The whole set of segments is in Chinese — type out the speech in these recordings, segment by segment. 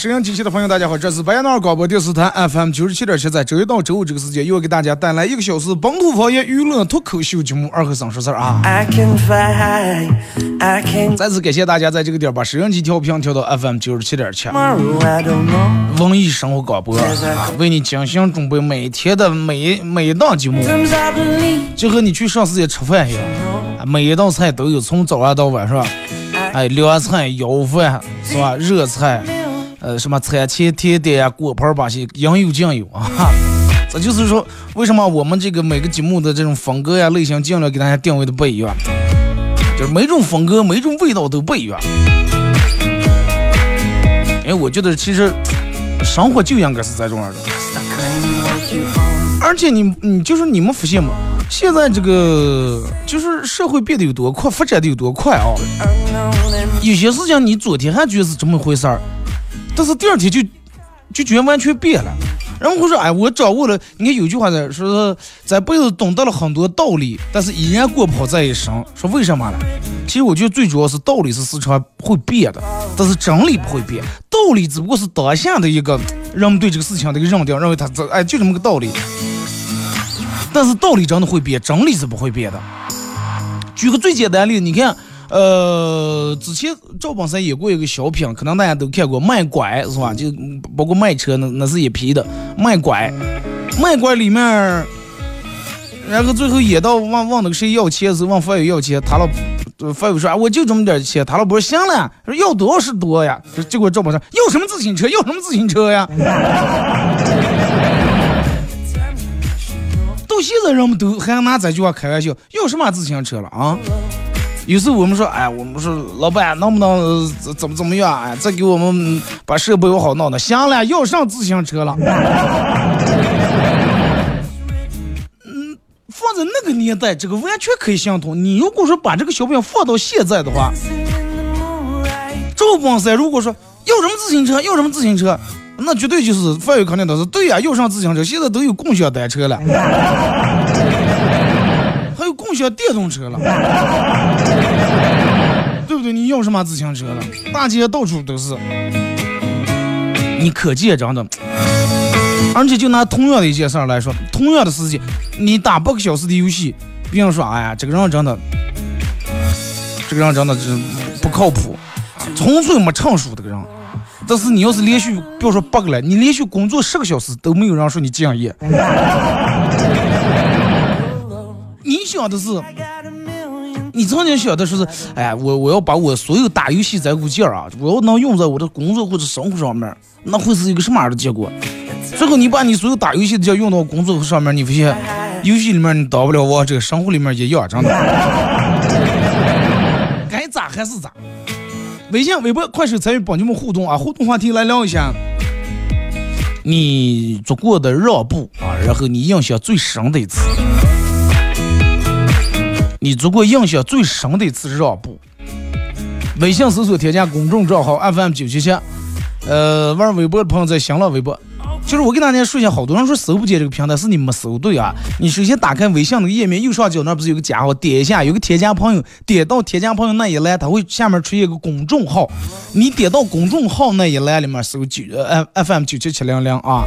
收音机前的朋友，大家好，这是白杨尔广播电视台 FM 九十七点七，在周一到周五这个时间，又要给大家带来一个小时本土方言娱乐脱口秀节目《二和三说事儿》啊。I can fly, I can 再次感谢大家在这个点儿把收音机调频调到 FM 九十七点七.文艺生活广播啊，为你精心准备每天的每每一档节目就和你去上世界吃饭一样，啊每一道菜都有，从早上到晚上，哎，凉菜、腰饭是吧？热菜，呃，什么餐前甜点呀、果盘儿把戏，应有尽有啊。这就是说，为什么我们这个每个节目的这种风格呀、类型，尽量给大家定位的不一样，就是每种风格、每种味道都不一样。因为我觉得其实生活就应该是这种样的。而且你你就是你们发现吗？现在这个就是社会变得有多快，发展的有多快啊！有些事情你昨天还觉得是这么回事儿，但是第二天就就觉得完全变了。然后我说，哎，我掌握了。你看有句话呢，说是在辈子懂得了很多道理，但是依然过不好这一生。说为什么呢？其实我觉得最主要是道理是时常会变的，但是真理不会变。道理只不过是当下的一个人们对这个事情的一个认定，认为它这哎就这么个道理。但是道理真的会变，真理是不会变的。举个最简单的例子，你看，呃，之前赵本山演过一个小品，可能大家都看过，卖拐是吧？就嗯包括卖车那那是一批的，卖拐，卖拐里面，然后最后演到问问那个谁要钱的时候，问法友要钱，他老呃法友说啊我就这么点钱，他老婆说行了，说要多少是多呀，结果赵本山要什么自行车，要什么自行车呀？到现在人们都还拿这句话开玩笑，要什么自行车了啊？有时候我们说，哎，我们说老板能不能怎么怎么样？哎，再给我们把设备好弄的。行了，要上自行车了。嗯，放在那个年代，这个完全可以相通。你如果说把这个小品放到现在的话，赵本山如果说要什么自行车，要什么自行车，那绝对就是范伟肯定都是对呀、要上自行车，现在都有共享单车了，还有共享电动车了，对不对？你要什么自行车了？大街到处都是，你可见真的。而且就拿同样的一件事儿来说，同样的事情，你打八个小时的游戏，别人说，哎呀，这个人真的，这个人真的是不靠谱。纯粹没成熟这个人。但是你要是连续，不要说八个了，你连续工作十个小时都没有人说你敬业。想的是，你曾经想的是，哎，我我要把我所有打游戏这股劲儿啊，我要能用在我的工作或者生活上面，那会是一个什么样的结果？最后你把你所有打游戏的劲儿用到工作上面，你发现游戏里面你当不了王者，生活里面也一样，真的。该咋还是咋。微信、微博、快手参与帮你们互动啊！互动话题来聊一下，你做过的让步啊，然后你印象最深的一次，你做过印象最深的一次让步。微信搜索添加公众账号 FM 九七七，呃，玩微博的朋友在新浪微博。就是我跟大家说一下，好多人说搜不见这个平台，是你没搜对啊。你首先打开微信那个页面，右上角那不是有个加号，点一下有个添加朋友，点到添加朋友那一栏，它会下面出现一个公众号，你点到公众号那一栏里面搜九呃 FM 九七七零零啊。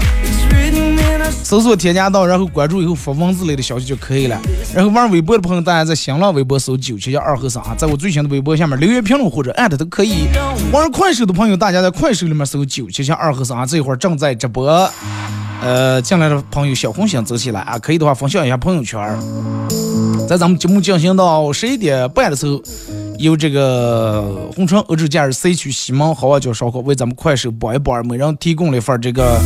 搜索添加到，然后关注以后发文字类的消息就可以了。然后玩微博的朋友，大家在新浪微博搜九七七二和尚啊，在我最新的微博下面留言评论或者艾特都可以。玩快手的朋友，大家在快手里面搜九七七二和尚啊，这会儿正在直播。呃，进来的朋友小红心走起来啊，可以的话分享一下朋友圈。在咱们节目进行到十一点半的时候，由这个红川欧洲假日 C 区西门好望角烧烤为咱们快手包一包，每人提供了一份这个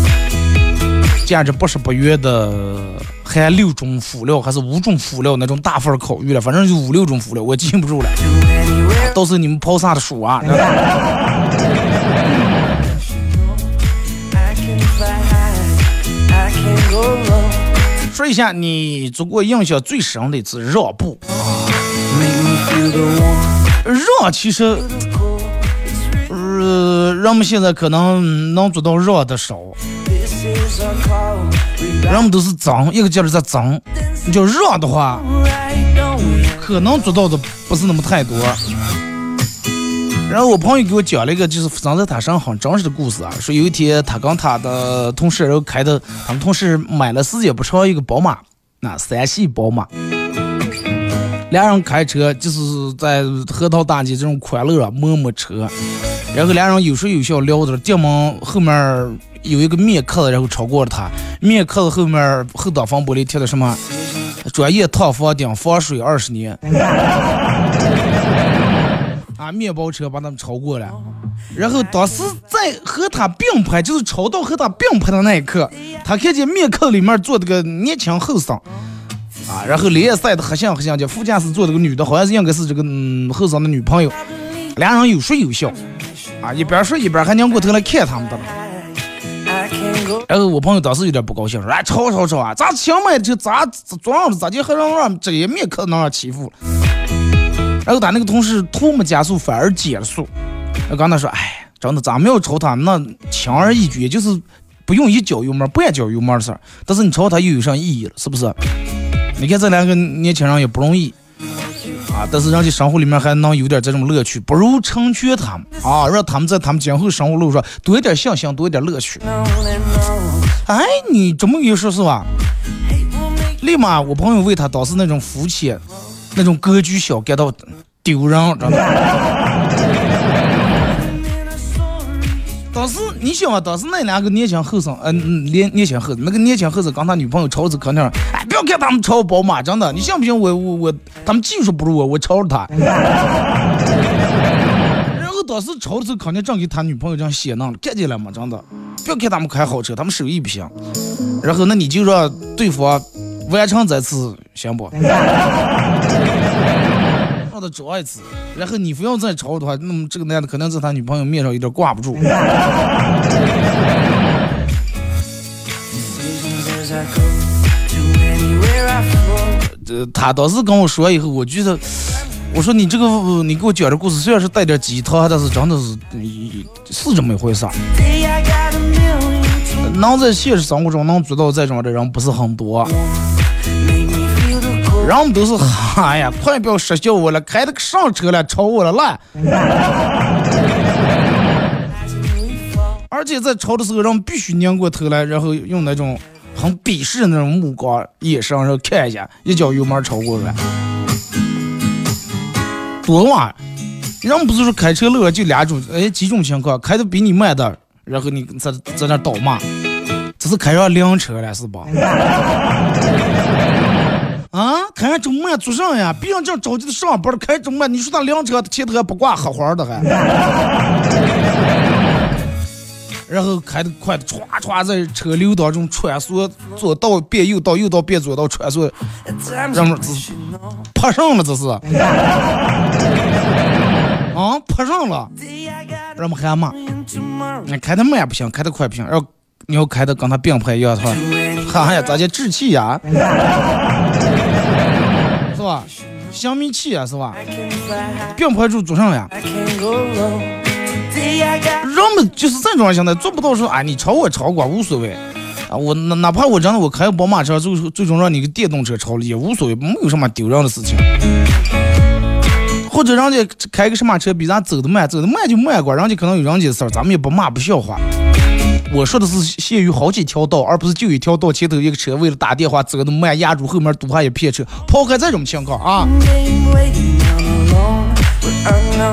价值八十八元的含六种辅料还是五种辅料那种大份烤鱼了，反正就五六种辅料，我记不住了。到时你们抛啥的数啊？说一下你做过印象最深的一次让步。让其实，呃，人们现在可能能做到让的少，人们都是争，一个劲儿在争。你就让的话，可能做到的不是那么太多。然后我朋友给我讲了一个，就是发生在他身上很真实的故事啊。说有一天他跟他的同事，然后开的，他们同事买了时间不长一个宝马，那三系宝马。俩人开车就是在核桃大街这种快乐摸摸车，然后俩人有说有笑聊着，进门后面有一个面客的，然后超过了他，面客的后面后挡风玻璃贴的什么专业烫房顶防水二十年。啊，面包车把他们超过了，然后当时在和他并排，就是超到和他并排的那一刻，他看见面客里面坐的个年轻后生，啊，然后脸也晒得黑像黑像的，副驾驶坐的个女的，好像是应该是这个嗯后生的女朋友，俩人有说有笑，啊，一边说一边还拧过头来看他们的了。然后我朋友当时有点不高兴，说：“哎，吵吵吵啊！咋想买就咋咋样子？咋就还让让这些面客能让欺负？”然后他那个同事突没加速，反而减了速。我跟他说：“哎，真的，咱们要超他，那轻而易举，就是不用一脚油门，半脚油门的事儿。但是你超他又有啥意义了？是不是？你看这两个年轻人也不容易。”啊，但是人家生活里面还能有点这种乐趣，不如成全他们啊，让他们在他们今后生活路上多一点信心，多一点乐趣。哎，你这么一说，是吧？立马我朋友为他当时那种肤浅、那种格局小感到丢人，真的。你想啊，当时那两个年轻后生，嗯、嗯，年年轻后生，那个年轻后生跟他女朋友吵着肯定，哎，不要看他们吵宝马，真的，你信不信我我我，他们技术不如我，我吵着他。然后当时吵的时候，肯定正给他女朋友这样写弄了，看见了吗？真的，不要看他们开好车，他们手艺不行。然后那你就让对方完成这次，行不？让他找一次，然后你非要再吵的话，那么这个男的可能在他女朋友面上有点挂不住。他当时跟我说以后，我觉得，我说你这个，呃你给我讲的故事虽然是带点鸡汤，但是真的是呃是这么一回事能在现实生活中能做到这种的人不是很多，人们都是，哎呀，快不要说笑我了，开的上车了，吵我了烂。而且在吵的时候，人们必须拧过头来，然后用那种很鄙视的那种目光眼神，然后看一下，一脚油门超过来，多晚！人不是说开车路上就两种，哎，几种情况，开的比你慢的，然后你在在那倒骂，这是开上灵车了是吧？啊，开周末做啥呀？毕竟着急的上班，开周末，你说他两车前头还不挂黑花的还？然后开的快的，歘歘在车流当中穿梭，左道变右道，右道变左道，穿梭，然后这爬上了这是，啊，怕上了，然后还骂，那开的慢不行，开的快不行，然后你要开的跟他并排一样，的话，哈哈，咋叫志气呀？吧？香米气啊，是吧.并排住做上呀。人们就是这种现在做不到说，啊，你超我超过无所谓，啊，我哪哪怕我真的我开个宝马车，最最终让你个电动车超了也无所谓，没有什么丢人的事情。或者人家开个什么车比咱走的慢，走的慢就慢过，人家可能有人家的事儿，咱们也不骂不笑话。我说的是限于好几条道，而不是就一条道前头一个车为了打电话走那么慢，压住后面堵下一片车。抛开这种情况啊，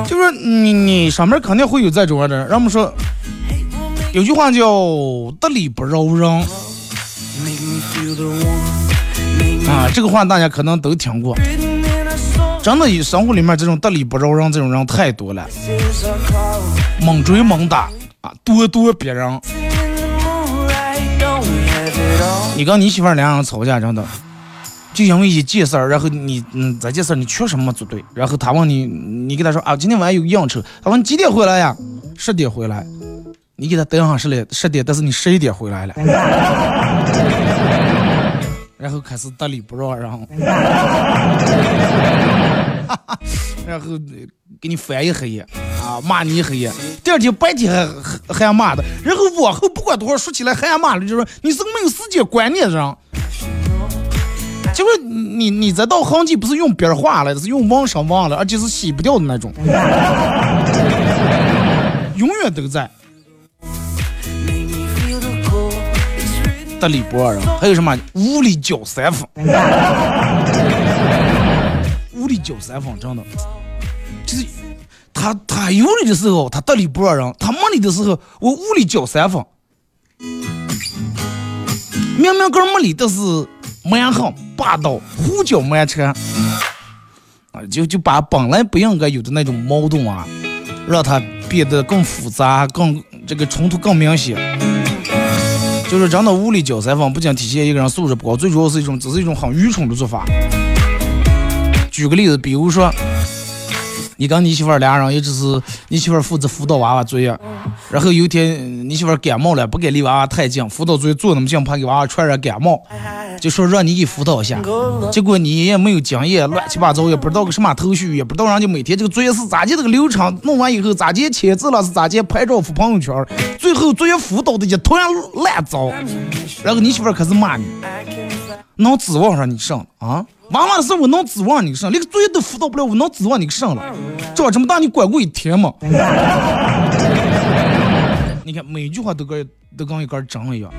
就是你你上面肯定会有这种的人。让我们说有句话叫得理不饶人啊，这个话大家可能都听过。真的，生活里面这种得理不饶人这种人太多了，猛追猛打啊，咄咄逼人。你跟你媳妇儿两人吵架，真的，就因为一件事儿，然后你嗯这件事儿你确实没做对，然后他问你，你给他说啊，今天晚上有个应酬，他问你几点回来呀？十点回来。你给他等上十来十点，但是你十一点回来了，然后开始得理不饶人，然后 给你翻一黑夜啊，骂你一黑夜，第二天白天还还还骂的，然后往后不管多少，说起来还骂了，就是说你是个没有时间观念的人。结果你你这道痕迹不是用笔画了，是用网上忘了，而且是洗不掉的那种，永远都在。Make me feel the cold. It's written 得理不饶人，还有什么无理搅三分，无理搅三分，真的，就是他他有理的时候他得理不饶人，他没理的时候我无理搅三分，明明个儿没理，但是蛮横霸道，胡搅蛮缠，啊，就就把本来不应该有的那种矛盾啊，让它变得更复杂，更这个冲突更明显。就是真的物理搅三分，不仅体现一个人素质不高，最主要是一种，只是一种很愚蠢的做法。举个例子，比如说，你跟你媳妇儿俩人，也只是你媳妇儿负责辅导娃娃作业，然后有一天你媳妇儿感冒了，不敢离娃娃太近，辅导作业做那么近，怕给娃娃传染感冒，就说让你给辅导一下。结果你也没有经验，乱七八糟，也不知道个什么头绪，也不知道人家每天这个作业是咋接这个流程，弄完以后咋接签字了，是咋接拍照发朋友圈，最后作业辅导的一团乱糟，然后你媳妇儿开始骂你.能指望上你上啊？娃娃的事我能指望你上，连个作业都辅导不了，我能指望你上了？长这么大你管过一天吗？你 看每句话都跟都跟一根针一样。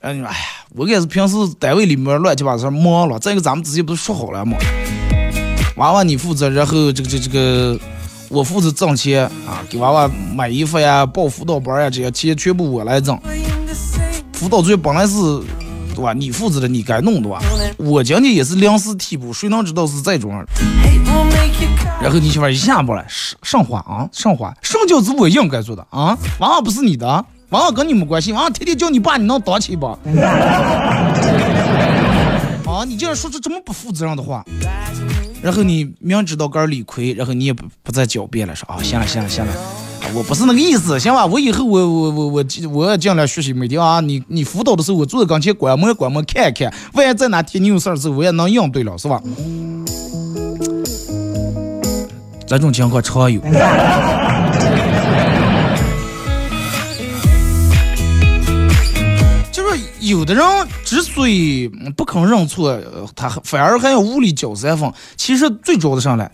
哎，呀，我也是平时单位里面乱七八糟忙了，再一个咱们之前不是说好了吗？娃娃你负责，然后这个这个这个我负责挣钱啊，给娃娃买衣服呀、报辅导班呀，这些钱全部我来挣。辅导作业本来是，对吧？你负责的，你该弄的吧？我今天也是临时替补，谁能知道是这种？然后你媳妇一下过来，上上话啊，上话，什么叫是我应该做的啊？娃娃不是你的，娃娃跟你没关系，娃娃天天叫你爸，你能当起不？啊，你竟然说出这么不负责任的话，然后你明知道个理亏，然后你也不不再狡辩了，说啊，行了行了行了。啊我不是那个意思，行吧？我以后我我我我我要尽量学习，每天啊，你你辅导的时候，我坐在跟前观摩观摩看一看，万一在哪天你有事儿的时候，我也能应对了，是吧？这种情况常有。就是有的人之所以不肯认错，呃他反而还要无理搅三分，其实最主要的上来.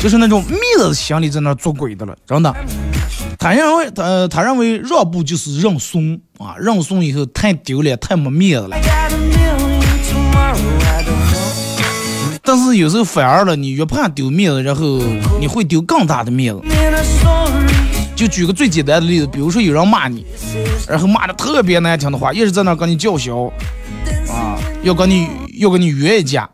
就是那种面子心里在那做鬼的了，真的。他认为他他认为让步就是认怂啊，认怂以后太丢脸，太没面子了。但是有时候反而了，你越怕丢面子，然后你会丢更大的面子。就举个最简单的例子，比如说有人骂你，然后骂的特别难听的话，一直在那跟你叫嚣，啊，要跟你要跟你约一架。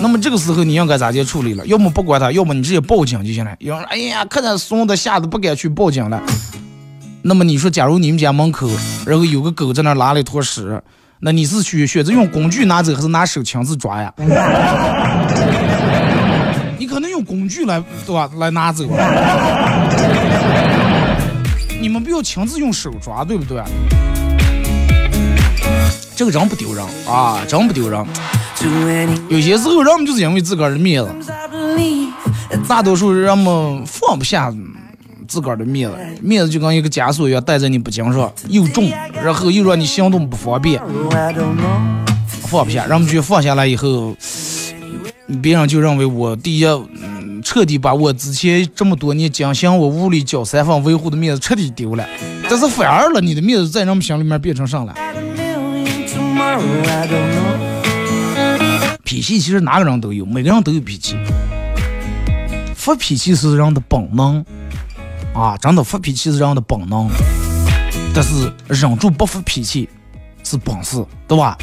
那么这个时候你应该咋去处理了？要么不管他，要么你直接报警就行了。有人哎呀，看着怂的，吓得不敢去报警了。那么你说，假如你们家门口，然后有个狗在那拉了一坨屎，那你是去选择用工具拿走，还是拿手亲自抓呀？你可能用工具来，对吧？来拿走。你们不要亲自用手抓，对不对？这个人不丢人啊，真不丢人。有些时候人们就是因为自个儿的面子，大多数人们放不下自个儿的面子，面子就跟一个枷锁一样戴在你脖颈上，又重，然后又让你行动不方便，放不下。人们就放下来以后，别人就认为我第一，嗯彻底把我之前这么多年精心我屋里交三房维护的面子彻底丢了。但是反而了，你的面子在人们心里面变成啥了？脾气其实哪个人都有，每个人都有脾气。发脾气是人的本能啊，真的发脾气是人的本能。但是忍住不发脾气是本事，对吧？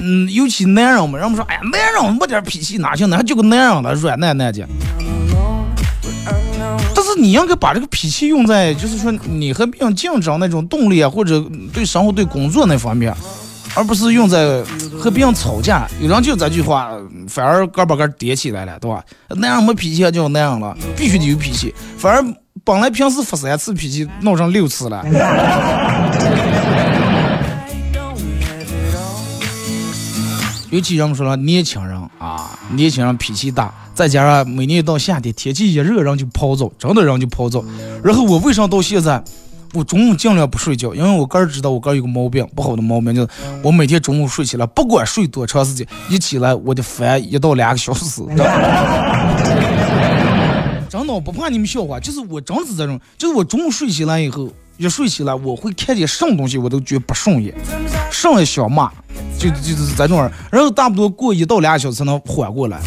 嗯，尤其男人嘛，人们说，哎呀，男人没点脾气哪行呢？还就个男人了，软男男的。你应该把这个脾气用在，就是说你和别人竞争那种动力啊，或者对生活、对工作那方面，而不是用在和别人吵架。有人就这句话，反而个把个叠起来了，对吧？那样没脾气就那样了，必须得有脾气。反而本来平时发三次脾气，闹成六次了。尤其人们说了，年轻人啊，年轻人脾气大，再加上每年一到夏天天气一热，人就暴躁，真的人就暴躁。然后我为啥到现在，我中午尽量不睡觉？因为我个人知道我个人有个毛病，不好的毛病就是我每天中午睡起来，不管睡多长时间，一起来我得翻一到两个小时。真的真的，我不怕你们笑话，就是我真是这种，就是我中午睡起来以后，一睡起来，我会看见什么东西我都觉不顺眼，上来想骂，就就是这种人，然后差不多过一到两个小时才能缓过来。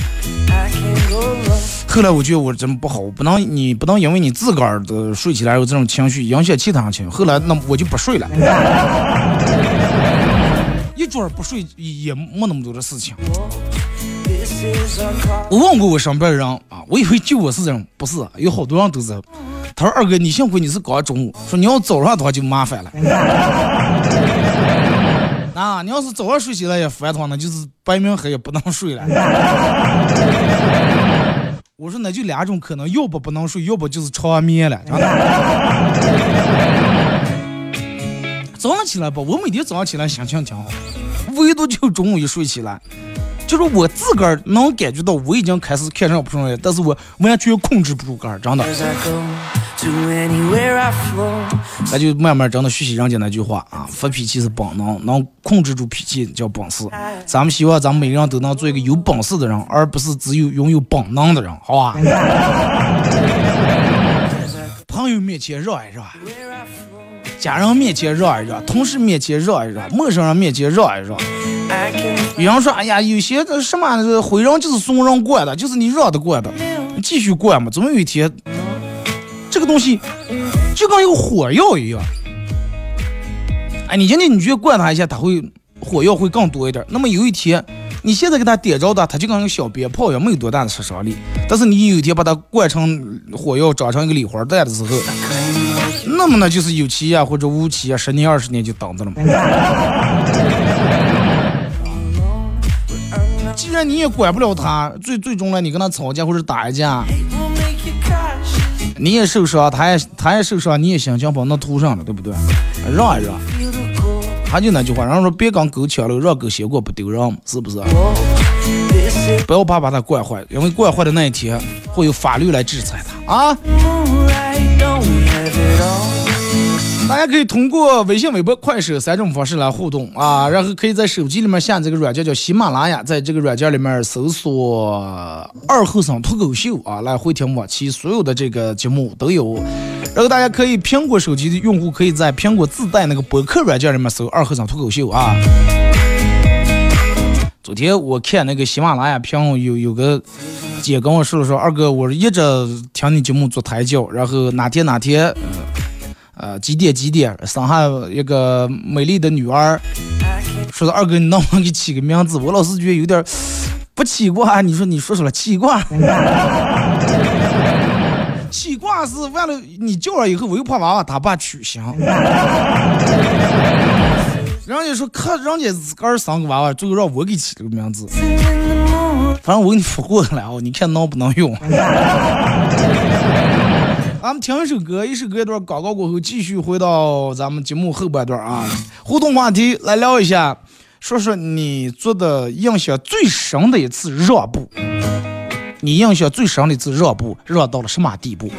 后来我觉得我真不好，不能你不能因为你自个儿的睡起来有这种情绪影响其他人情绪。后来那我就不睡了，一准儿不睡也没那么多的事情。我问过我身边的人啊，我以为就我是这种，不是，有好多人都是。他说二哥，你幸亏你是刚中午，说你要早上的话就麻烦了。啊，你要是早上睡起来也烦的话，那就是白明黑也不能睡了。我说那就两种可能，要不不能睡，要不就是长眠了。早上起来吧，我每天早上起来心情挺好，唯独就中午一睡起来，就是我自个儿能感觉到我已经开始看上不顺眼，但是我完全控制不住个儿，真的。咱就慢慢真的学习人家那句话啊，发脾气是本能，能控制住脾气叫本事。咱们希望咱们每个人都能做一个有本事的人，而不是只有拥有本能的人，好吧？朋友面前让一让.家人面前让一让，同事面前让一让，陌生人面前让一让。有人说，哎呀，有些什么毁人就是怂人惯的，就是你让得惯的，继续惯嘛，总有一天，这个东西就跟一个火药一样。哎，你今天你去惯他一下，他会火药会更多一点。那么有一天，你现在给他点着的，他就跟个小鞭炮一样，没有多大的杀伤力。但是你有一天把它灌成火药，长成一个礼花弹的时候，那么呢就是有期啊或者无期啊，十年二十年就等着了嘛。既然你也管不了他，最最终呢，你跟他吵架或者打一架，你也受伤，他也他也受伤，你也心情跑那涂上了，对不对？让一让，他就那句话，人家说别跟狗抢了，让狗先过不丢人，是不是？不要怕把他惯坏，因为惯坏的那一天会有法律来制裁他啊！大家可以通过微信、微博、快手三种方式来互动啊，然后可以在手机里面下这个软件叫喜马拉雅，在这个软件里面搜索“二后生脱口秀”啊，来回听往期所有的这个节目都有。然后大家可以苹果手机的用户可以在苹果自带那个博客软件里面搜“二后生脱口秀”啊。昨天我看那个喜马拉雅评论有有个姐跟我说了说，二哥，我一直听你节目做胎教，然后哪天哪天。呃呃，几点几点生下一个美丽的女儿，说的二哥，你能不能给起个名字？我老是觉得有点不起卦。你说你说出来起卦，起卦是完了你叫了以后，我又怕娃娃他爸取形。人家说看人家自个儿生个娃娃，最后让我给起了个名字。反正我给你说过来哦，你看能不能用？咱们听一首歌，一首歌一段广告过后，继续回到咱们节目后半段啊。互动话题来聊一下，说说你做的印象最深的一次让步，你印象最深的一次让步，让到了什么地步？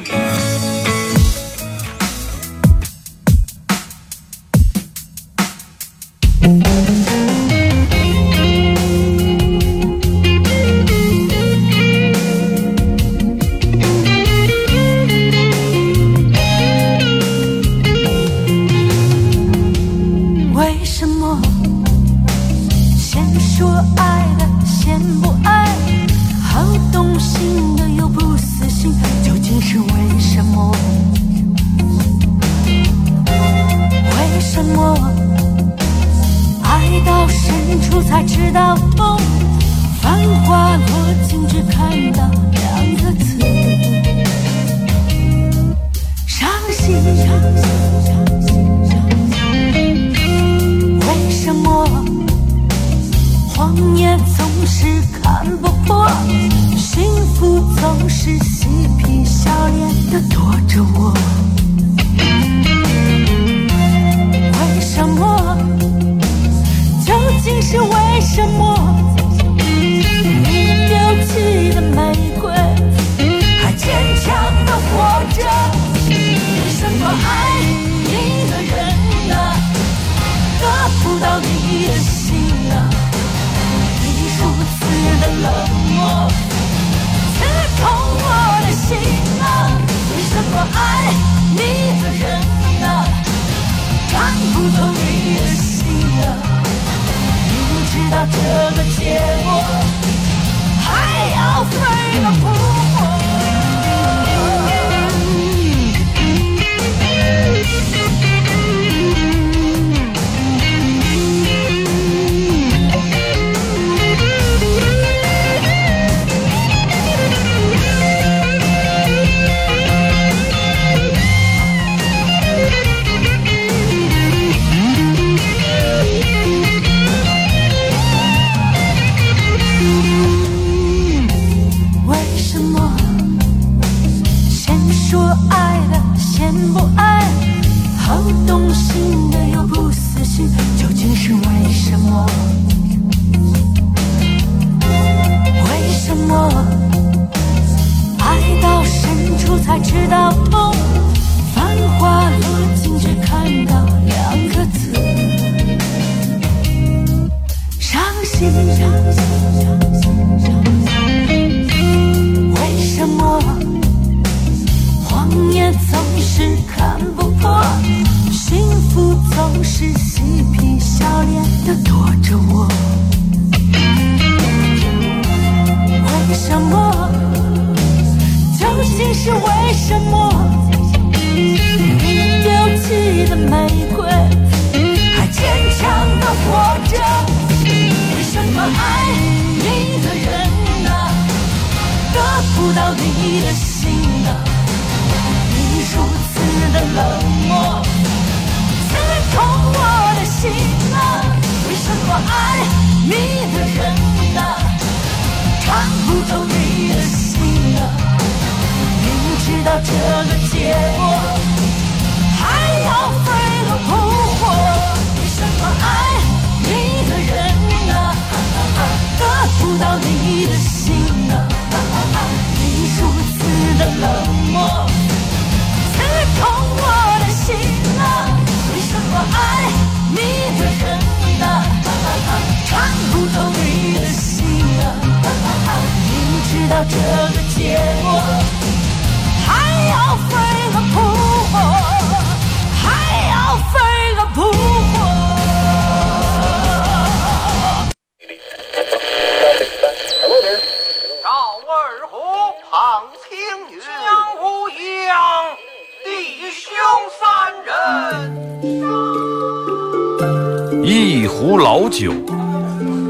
是嬉皮笑脸的躲着我。为什么？究竟是为什么？你丢弃的玫瑰，还坚强的活着。为什么爱你的人啊？得不到你的心啊！你如此的冷爱你的人啊，看不透你的心啊？明知道这个结果，还要飞蛾扑火。为什么爱你的人啊，得不到你的心啊？你如此的冷漠，刺痛我的心啊！为什么爱你的，不透你的心啊？明知道这个结果，还要飞蛾扑火，还要飞蛾扑火。赵二虎、庞青云、江无恙，弟兄三人。一壶老酒，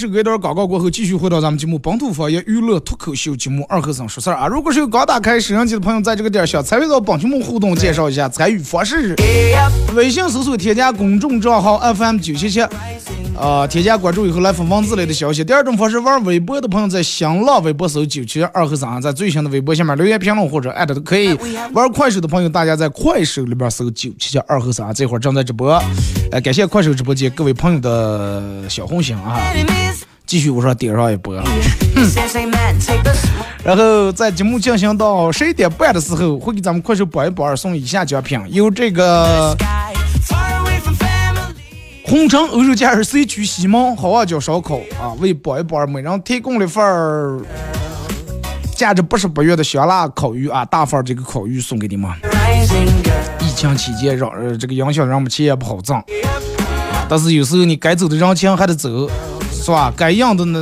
是隔一段广告过后，继续回到咱们节目本土方言娱乐脱口秀节目二和尚说事儿啊。如果是有刚打开摄像机的朋友，在这个点儿想参与到本节目互动，介绍一下参与方式。微信搜索添加公众账号 FM 九七七，呃，添加关注以后来发文字类的消息。第二种方式，玩微博的朋友在新浪微博搜九七二和尚，在最新的微博下面留言评论或者艾特都可以。玩快手的朋友，大家在快手里边搜九七七二和尚，这会儿正在直播。呃，感谢快手直播间各位朋友的小红心啊！继续我说点上一波。然后在节目进行到十一点半的时候，会给咱们快手榜一榜二送以下奖品，有这个红城欧洲假日 C 区西门好望角烧烤啊，为榜一榜二每人提供了一份儿价值八十八元的香辣烤鱼啊，大份儿这个烤鱼送给你们。疫情期间让呃这个影响人们钱也不好挣，但是有时候你该走的人情还得走，是吧？该养的那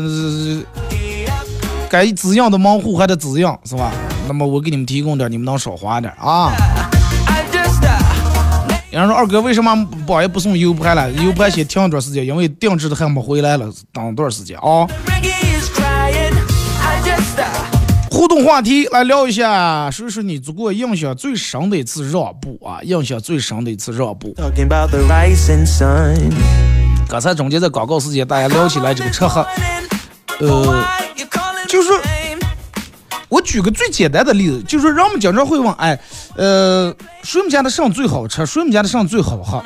该滋养的门户还得滋养，是吧？那么我给你们提供点，你们能少花点啊。有人说二哥为什么榜也不送 U 盘了？U 盘先停一段时间，因为定制的还没回来了，等段时间啊？互动话题来聊一下，说说你做过印象最深的一次让步啊？印象最深的一次让步。刚才中间在广告时间，大家聊起来这个车和，呃，就是我举个最简单的例子，就是人们经常会问，哎，呃，谁们家的肾最好吃？谁们家的肾最好喝？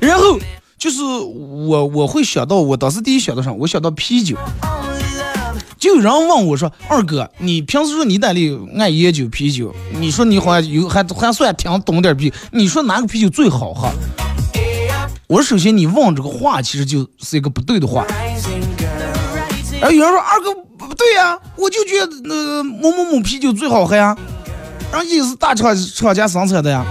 然后就是我我会想到，我当时第一想到啥？我想到啤酒。就有人问我说：“二哥，你平时说你在里爱烟酒啤酒，你说你好像有还还算挺懂点啤酒，你说哪个啤酒最好喝？”我说首先你问这个话其实就是一个不对的话。然后有人说：“二哥不对呀、我就觉得那某某某啤酒最好喝呀，然后也是大厂厂家生产的呀。”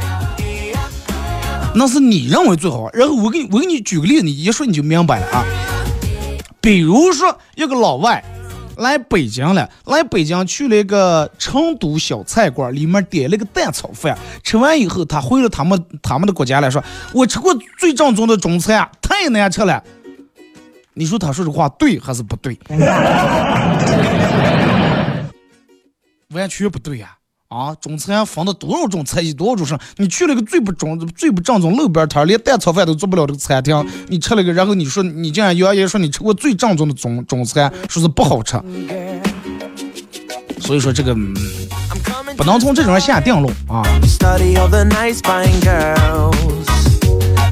那是你认为最好，然后我给你我给你举个例子，你一说你就明白了啊。比如说一个老外来北京了，来北京去了一个成都小菜馆，里面点了个蛋炒饭，吃完以后他回了他们他们的国家来说，我吃过最正宗的中餐，太难吃了。你说他说这话对还是不对？完全不对呀、啊！中餐分的多少种菜系，多少种上。你去了个最不中、最不正宗路边摊，连蛋炒饭都做不了这个餐厅，你吃了个，然后你说你竟然谣言说你吃过最正宗的中中餐，说是不好吃。所以说这个、不能从这种上下定论啊！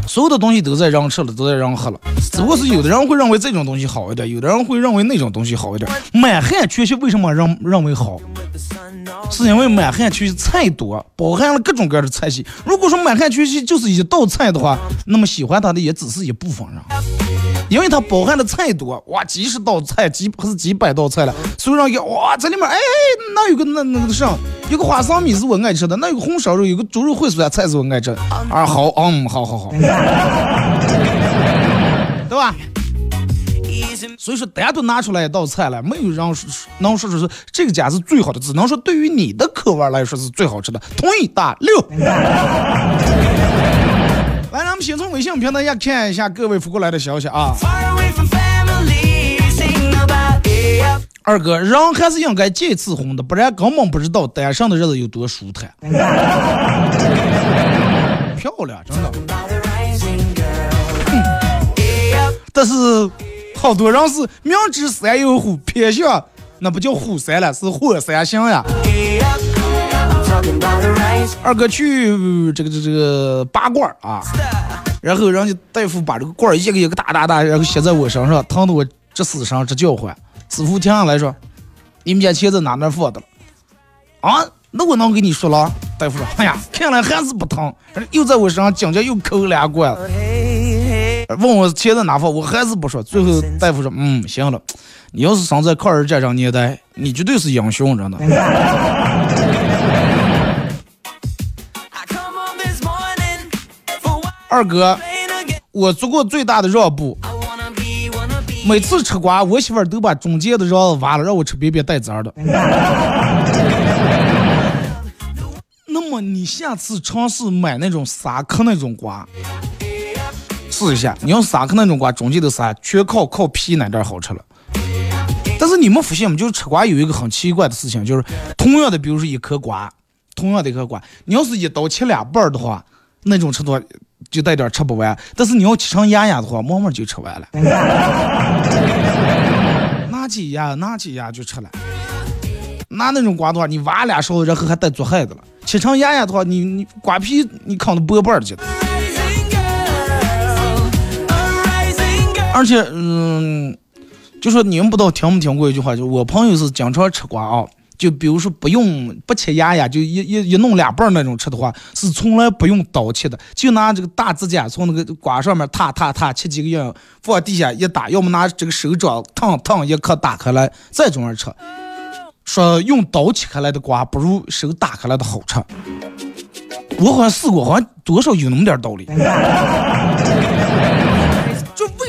所有的东西都在让吃了，都在让喝了，只不过是有的人会认为这种东西好一点，有的人会认为那种东西好一点。满汉全席为什么认认为好？是因为满汉全席菜多，包含了各种各样的菜系。如果说满汉全席就是一道菜的话，那么喜欢它的也只是一部分人，因为它包含的菜多，哇，几十道菜，几还是几百道菜了，所以让一哇，这里面哎，那有个那那个啥，有个花生米是我爱吃的，那有个红烧肉，有个猪肉烩酸菜是我爱吃的，啊，好，嗯，好好好。对吧？所以说，大家都拿出来一道菜了，没有人能说出是这个家是最好的，只能说对于你的口味来说是最好吃的。同意打六。来，咱们先从微信平台下看一下各位发过来的消息啊。Family. 二哥，人还是应该结一次婚的，不然根本不知道单身的日子有多舒坦。漂亮，真的。但是好多人是明知山有虎，偏向那不叫虎山了，是火山行呀。二哥去呃这个这这个拔罐儿啊，然后人家大夫把这个罐儿一个一个打打打，然后写在我身上，疼得我直死声直叫唤。师傅停下来说：“你们家钱在哪哪放的了？”啊，那我能给你说了？大夫说：“哎呀，看来还是不疼，又在我身上紧接又抠两罐子。”问我钱在哪放，我还是不说。最后大夫说：“嗯，行了，你要是生在抗日战争年代，你绝对是英雄，真的。”二哥，我做过最大的让步，每次吃瓜，我媳妇儿都把中间的瓤子挖了，让我吃边边带籽儿的。那么你下次尝试买那种沙壳那种瓜，试一下。你要沙壳那种瓜，中间的沙全靠靠皮那点儿好吃了。但是你们发现没？就是吃瓜有一个很奇怪的事情，就是同样的，比如说一颗瓜，同样的一颗瓜，你要是一刀切两半儿的话，那种吃多就带点吃不完；但是你要切成牙牙的话，慢慢就吃完了。拿起牙，拿起牙就吃了。拿那种瓜的话，你挖俩勺，然后还带做害的了。切成牙牙的话，你你瓜皮你啃到薄瓣儿去的。Girl. 而且，嗯，就说你们不知道听没听过一句话，就我朋友是经常吃瓜啊，就比如说不用不切牙牙，就一一一弄两半那种吃的话，是从来不用刀切的，就拿这个大指甲从那个瓜上面踏踏踏切几个印，放地下一打，要么拿这个手掌烫烫一颗打开来，再这样吃。说用刀切开来的瓜不如手打开来的好吃。我好像试过，好像多少有那么点道理。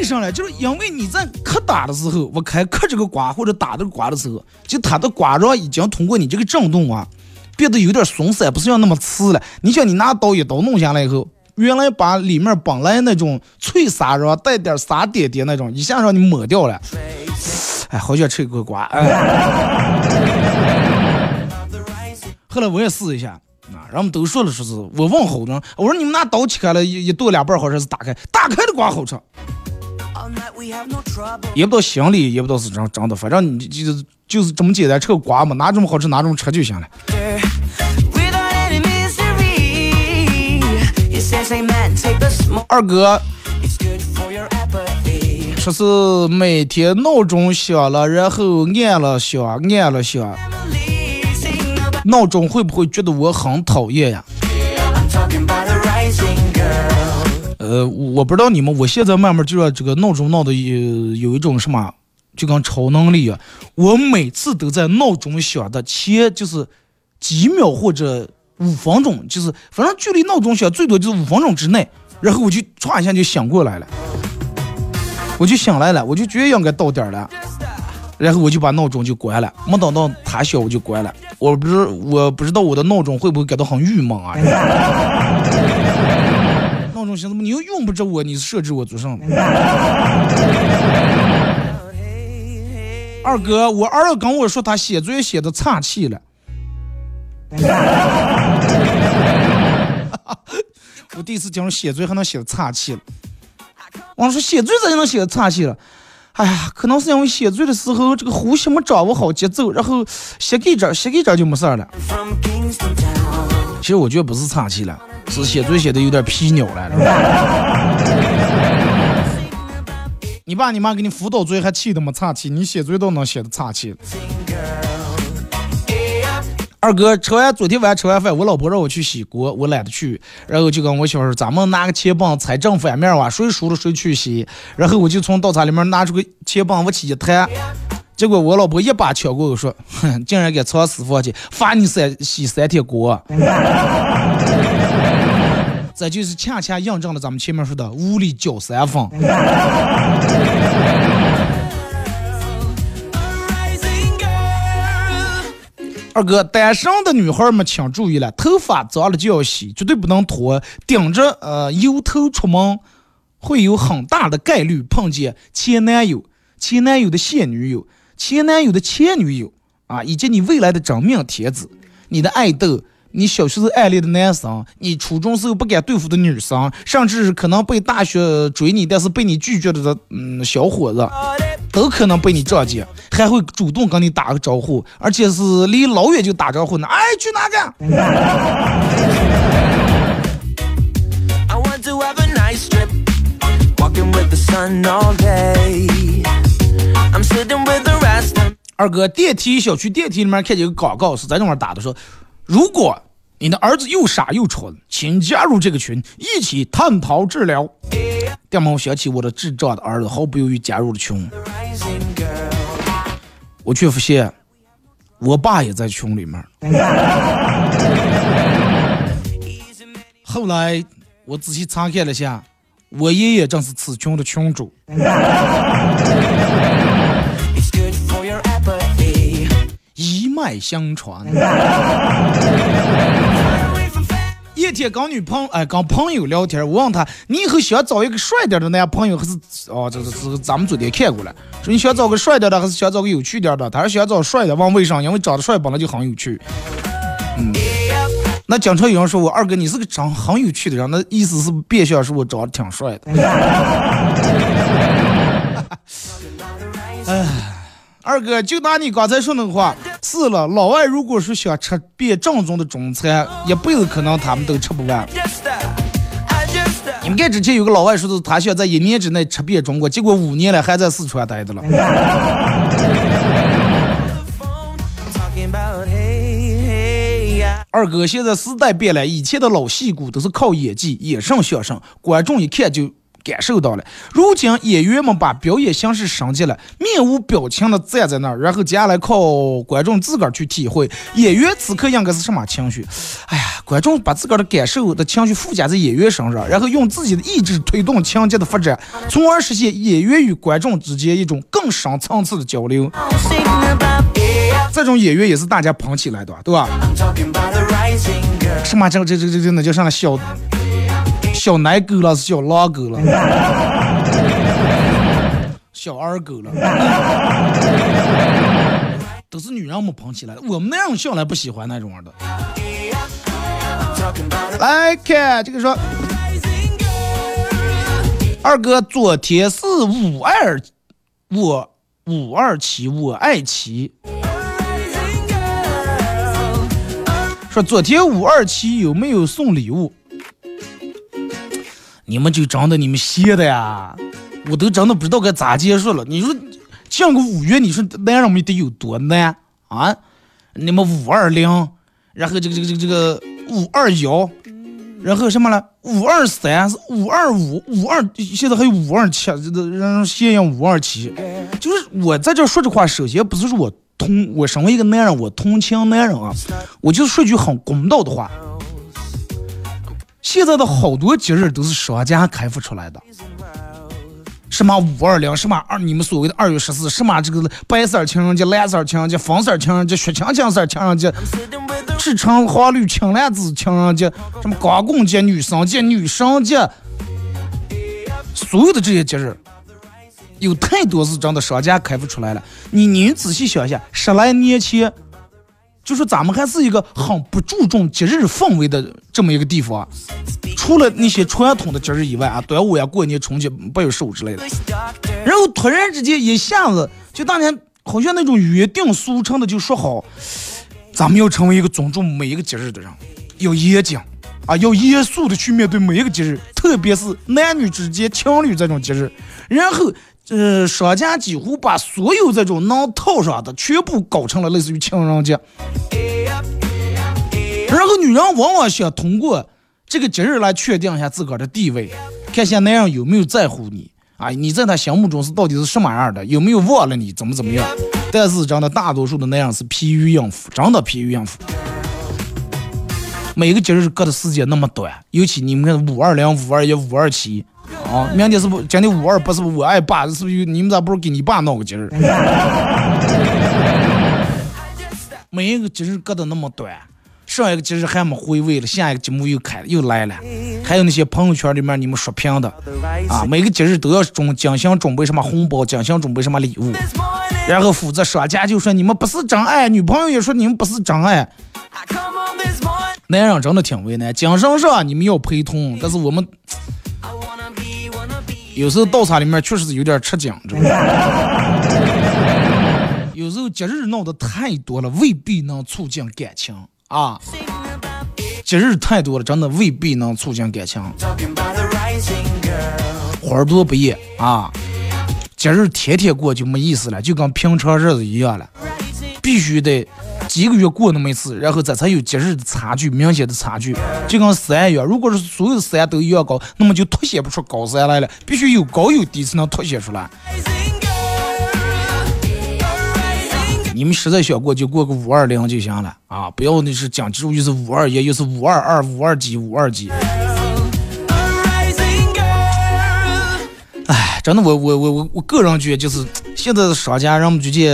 就为啥呢？就是因为你在磕打的时候，我开磕这个瓜或者打这个瓜的时候，就它的瓜瓤已经通过你这个震动啊，变得有点松散，不是像那么刺了。你想你拿刀一刀弄下来以后，原来把里面本来那种脆沙瓤带点沙点点那种，一下让你抹掉了。哎，好想吃一个瓜。哎。后来我也试一下。啊，人们都说了，说是我问好多人，我说你们拿刀切开了，一一剁两半好像，是打开？打开的瓜好吃。也不知道心里，也不知道是真真的，反正你就是就是这么简单，吃个瓜嘛，哪种好吃哪种吃就行了。二哥，说是每天闹钟响了，然后按了响，按了响，闹钟会不会觉得我很讨厌呀、呃，我不知道你们，我现在慢慢就让这个闹钟闹的有有一种什么，就跟超能力啊！我每次都在闹钟响的前就是几秒或者五分钟，就是反正距离闹钟响最多就是五分钟之内，然后我就歘一下就醒过来了，我就醒来了，我就觉得应该到点儿了。然后我就把闹钟就关了，没等到它响我就关了。我不知我不知道我的闹钟会不会感到很郁闷啊？闹钟寻思你又用不着我，你设置我做上的。二哥，我儿子跟我说他写作业写的岔气了。我第一次听说写作业还能写的岔气了。我说写作业咋就能写的岔气了？哎呀，可能是因为写作业的时候这个呼吸没掌握好节奏，然后写给这写给这就没事儿了。其实我觉得不是岔气了，是写作业写的有点皮扭了。你爸你妈给你辅导作业还气的没岔气，你写作业都能写的岔气。二哥，吃完昨天晚上吃完饭，我老婆让我去洗锅，我懒得去，然后就跟我媳妇说，咱们拿个铅棒踩正反面哇，谁输了谁去洗。然后我就从刀叉里面拿出个铅棒，我去一弹，结果我老婆一把抢过我说，哼，竟然给藏私房钱，罚你三洗三天锅。这就是恰恰印证了咱们前面说的屋里搅三分。二哥，单身的女孩们请注意了，头发脏了就要洗，绝对不能拖，顶着呃油头出门，会有很大的概率碰见前男友、前男友的现女友、前男友的前女友啊，以及你未来的真命天子，你的爱豆、你小学时暗恋的男生，你初中时候不敢对付的女生，甚至可能被大学追你但是被你拒绝的嗯小伙子，都可能被你撞见，还会主动跟你打个招呼，而且是离老远就打招呼呢。哎，去哪个？To have a nice trip. Walking with the sun all day. 二哥，电梯小区电梯里面看见有个广告是在那块打的，说如果你的儿子又傻又蠢，请加入这个群，一起探讨治疗。电猫想起我的智障的儿子，毫不犹豫加入了群。我却发现，我爸也在群里面。后来我仔细查看了下，我爷爷正是此群的群主。脉相传。一天跟女朋哎跟朋友聊天，我问他，你以后想找一个帅点的男朋友，还是哦这这这咱们昨天看过了，说你想找个帅点的，还是想找个有趣点的？他说想找帅的，问为啥？因为长得帅本来就很有趣。嗯，那经常有人说我二哥你是个长很有趣的人，那意思是变相说我长得挺帅的。哎。二哥，就拿你刚才说那个话，是了，老外如果说想吃遍正宗的中餐，一辈子可能他们都吃不完。Uh, uh, 你们看之前有个老外说的，他想在一年之内吃遍中国，结果五年了还在四川待着了。二哥，现在时代变了，以前的老戏骨都是靠演技、演上相声，观众一看就感受到了。如今演员们把表演形式升级了，面无表情的站在那儿，然后接下来靠观众自个儿去体会演员此刻应该是什么情绪。哎呀，观众把自个儿的感受的情绪附加在演员身上，然后用自己的意志推动情节的发展，从而实现演员与观众之间一种更深层次的交流。这种演员也是大家捧起来的，对吧？什么这这这这这那叫啥了？小小奶狗了，是小狼狗了，小二狗了，都是女人们捧起来的。我们那种向来不喜欢那种玩的。来看这个说，二哥昨天是五二，我五二七，我爱七。说昨天五二七有没有送礼物？你们就真的你们歇的呀，我都真的不知道该咋结束了。你说降个五月，你说男人们得有多难啊？你们五二零，然后这个这个这个这个五二幺，然后什么了？五二三是五二五，五二现在还有五二七，这个让咸阳五二七。就是我在这说这话，首先不是说我同我身为一个男人，我同情男人啊，我就说句很公道的话。现在的好多节日都是商家开发出来的，什么五二零，什么二你们所谓的二月十四，什么这个白色情人节、蓝色情人节、粉色情人节、血青青色情人节、赤橙黄绿青蓝紫情人节，什么光棍节、女神节、女神节，所有的这些节日，有太多是真的商家开发出来了。你您仔细想一下，十来年前，就说咱们还是一个很不注重节日氛围的这么一个地方，除了那些传统的节日以外啊，端午呀、过年、春节、八月十五之类的。然后突然之间一下子，就当年好像那种约定俗成的就说好，咱们要成为一个尊重每一个节日的人，要严谨啊，要严肃的去面对每一个节日，特别是男女之间、情侣这种节日。然后，呃，商家几乎把所有这种能套上的全部搞成了类似于情人节。然后女人往往想通过这个节日来确定一下自个儿的地位，看一下男人有没有在乎你啊，你在他心目中是到底是什么样的，有没有忘了你怎么怎么样。但是真的大多数的男人是疲于应付，真的疲于应付。每个节日隔的时间那么短，尤其你们看五二零、五二一、五二七，啊，明天是不今天五二八是不是我爱爸？是不是有你们咋不如给你爸闹个节日？每一个节日隔得那么短，上一个节日还没回味了，下一个节目又开又来了，还有那些朋友圈里面你们刷屏的啊，每个节日都要准精心准备什么红包，精心准备什么礼物，然后负责商家就说你们不是真爱，女朋友也说你们不是真爱.男人真的挺为难，精神上你们要陪同，但是我们有时候倒茶里面确实是有点吃惊，知道吗？有时候节日闹得太多了，未必能促进感情啊。节日太多了，真的未必能促进感情。花儿多不易啊，节日天天过就没意思了，就跟平常日子一样了，必须得几个月过那么一次，然后这才有节日的差距，明显的差距。就跟山一样，如果是所有的山都一样高，那么就凸显不出高山来了，必须有高有低才能凸显出来。你们实在想过就过个五二零就行了啊！不要那是讲记住又是五二一又是五二二五二几五二几。哎，真的我我我我我个人觉得就是现在的商家人们就见，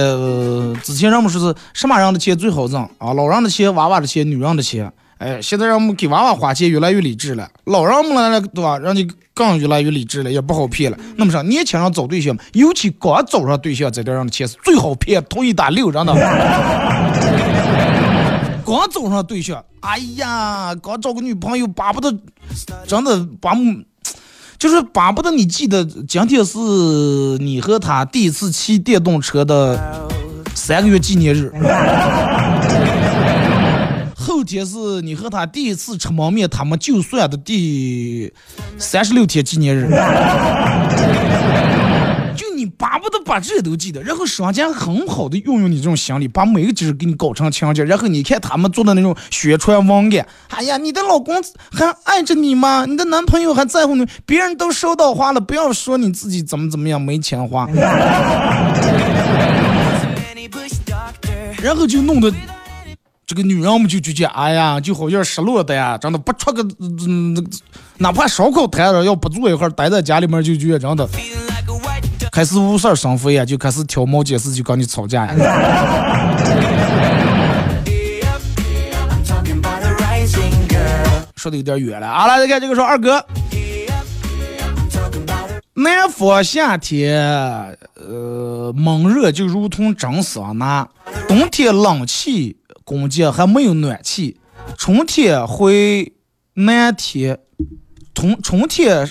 之前人们说是什么人的钱最好挣啊？老人的钱、娃娃的钱、女人的钱。哎，现在人们给娃娃花钱越来越理智了，老人们来了对吧？人家更越来越理智了，也不好骗了。那么说，年轻人找对象，尤其刚找上对象这点人的钱是最好骗，同一打六，真的。刚找上对象，哎呀，刚找个女朋友，巴不得，真的把，就是巴不得你记得今天是你和他第一次骑电动车的三个月纪念日。后天是你和他第一次吃焖面，他们就算的第三十六天纪念日。巴不得把这些都记得，然后商家很好的运用你这种心理，把每个节日给你搞成情人节，然后你看他们做的那种宣传文案，哎呀，你的老公还爱着你吗？你的男朋友还在乎你？别人都收到花了，不要说你自己怎么怎么样没钱花。然后就弄得。这个女人们就觉得，哎呀，就好像失落的呀，真的不出个，哪怕烧烤摊上要不坐一会儿，待在家里面就觉得真的，开始无事生非呀，就开始挑毛解事，就跟你吵架呀。说的有点远了，啊，来再看这个说二哥，南方夏天，呃，闷热就如同蒸桑拿，冬天冷气。攻击还没有暖气，春天会南天，春春天，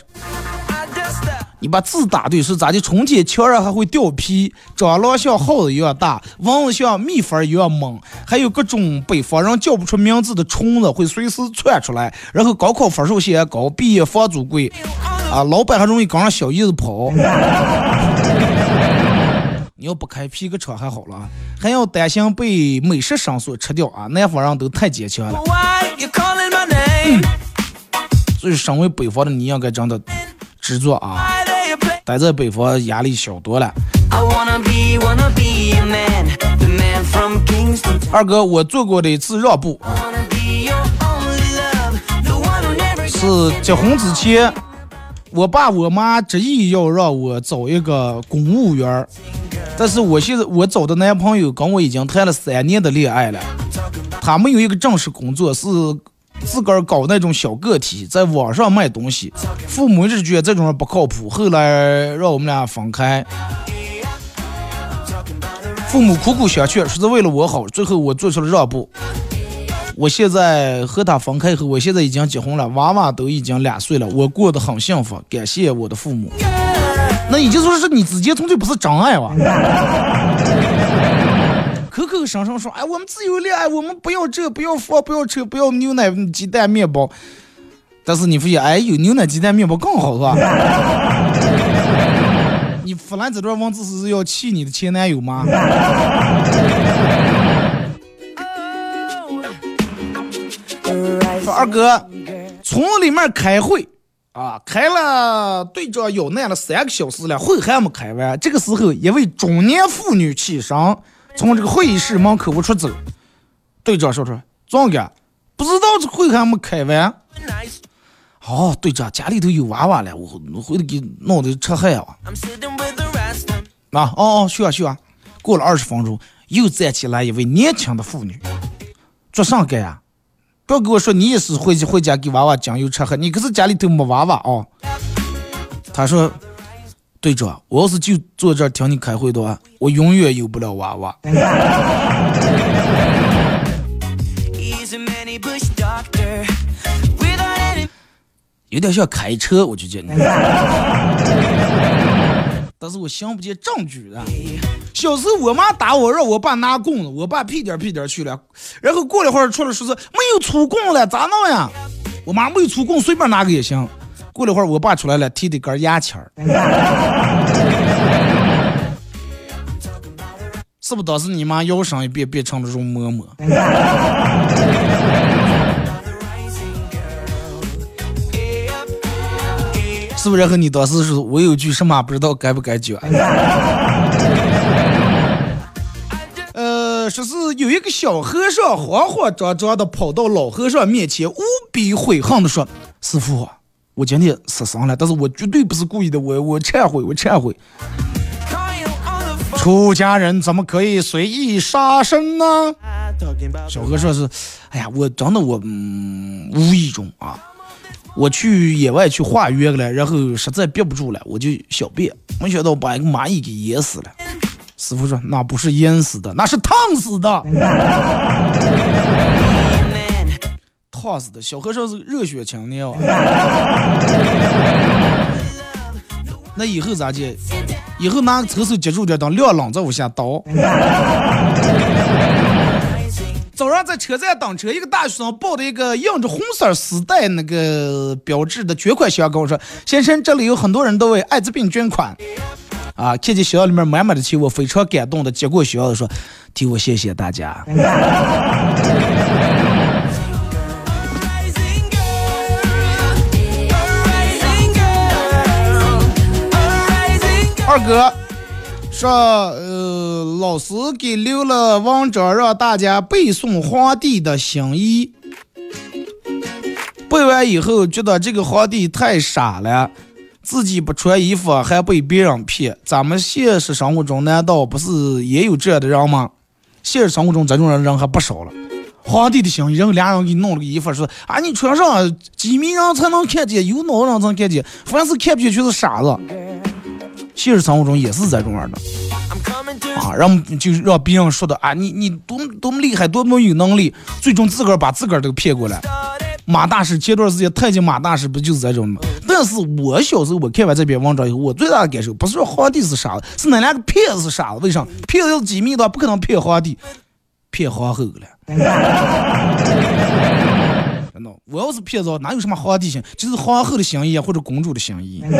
你把字打对是咋的？春天墙上还会掉皮，蟑螂像耗子一样大，蚊子像蜜蜂一样猛，还有各种北方人叫不出名字的虫子会随时窜出来。然后高考分数线高，毕业房租贵，啊，老板还容易跟上小姨子跑。你要不开皮革厂还好了，还要担心被美食商所吃掉啊！南方人都太坚强了。所以，身为北方的你应该真的知足啊！待在北方压力小多了。二哥，我做过的一次让步，是结婚之前，我爸我妈执意要让我找一个公务员。但是我现在我找的男朋友跟我已经谈了三年的恋爱了，他没有一个正式工作，是自个儿搞那种小个体，在网上卖东西。父母一直觉得这种人不靠谱，后来让我们俩分开。父母苦苦相劝，说是为了我好，最后我做出了让步。我现在和他分开后，我现在已经结婚了，娃娃都已经两岁了，我过得很幸福，感谢我的父母。那也就是说，是你之间从就不是真爱哇？口口声声说，哎，我们自由恋爱，我们不要这，不要房，不要车，不要牛奶、鸡蛋、面包。但是你发现，哎，有牛奶、鸡蛋、面包更好，是吧？你发来这段文字是要气你的前男友吗？说二哥，村里面开会。啊，开了队长咬难了三个小时了，会还没开完。这个时候，一位中年妇女起身，从这个会议室门口出走。队长说：“说，壮哥，不知道这会还没开完。”哦，队长家里头有娃娃了，我我回头给弄的吃害啊。啊，哦哦，去啊去啊。过了二十分钟，又站起来一位年轻的妇女，做啥干呀？不要跟我说你也是回去回家给娃娃酱油吃喝，你可是家里头没娃娃啊。他说：“队长，我要是就坐这儿听你开会的话，我永远有不了娃娃。”有点像开车，我就觉得。但是我想不见证据啊。小时候我妈打我，让我爸拿棍子，我爸屁颠屁颠去了，然后过了会儿出来说是没有粗棍了，咋弄呀？我妈没有粗棍，随便拿个也行。过了一会儿我爸出来了，提的根牙签儿，是不当时你妈摇身一变变成了容嬷嬷？是不是？然后你当时是我有句什么不知道该不该讲？呃，说是有一个小和尚慌慌张张的跑到老和尚面前，无比悔恨的说：“师傅，我今天失声了，但是我绝对不是故意的，我我忏悔，我忏悔。出家人怎么可以随意杀生呢？”小哥说是，哎呀，我真的我嗯无意中啊。我去野外去化约了，然后实在憋不住了，我就小便，没想到把一个蚂蚁给淹死了。师傅说那不是淹死的，那是烫死的。烫死的小和尚是热血青年啊。那以后咋接？以后拿个厕所接住点，当晾冷在我下倒。早上在车站等车，一个大学生抱着一个印着红色丝带那个标志的捐款箱，跟我说：“先生，这里有很多人都为艾滋病捐款。”啊，看见学校里面满满的钱，我非常感动的接过箱子说：“替我谢谢大家。” 哥。说，呃，老师给留了文章，让大家背诵皇帝的心意。背完以后，觉得这个皇帝太傻了，自己不穿衣服还被别人骗。咱们现实生活中难道不是也有这样的人吗？现实生活中这种人人还不少了。皇帝的心意，然后俩人给弄了个衣服，说啊，你穿上，机密人才能看见，有脑人才能看见，凡是看不见全是傻子。现实生活中也是这种样的啊，让就是让别人说的啊，你你多么多么厉害，多么有能力，最终自个儿把自个儿都骗过来。马大师前段时间太监马大师不就是这种吗？但是我小时候我看完这篇文章以后，我最大的感受不是说皇帝是傻子，是那两个骗子是傻子。为啥？骗子是机密的话，不可能骗皇帝，骗皇后了。难道。我要是骗子，哪有什么皇帝心，就是皇后的心意或者公主的心意。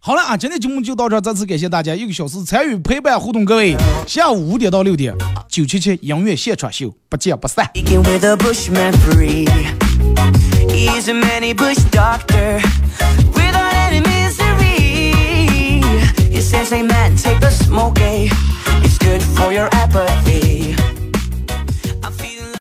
好了啊，今天节目就到这，再次感谢大家一个小时参与陪伴互动，各位，下午五点到六点，九七七音乐现场秀，不见不散。They meant take the smoking, it's good for your apathy.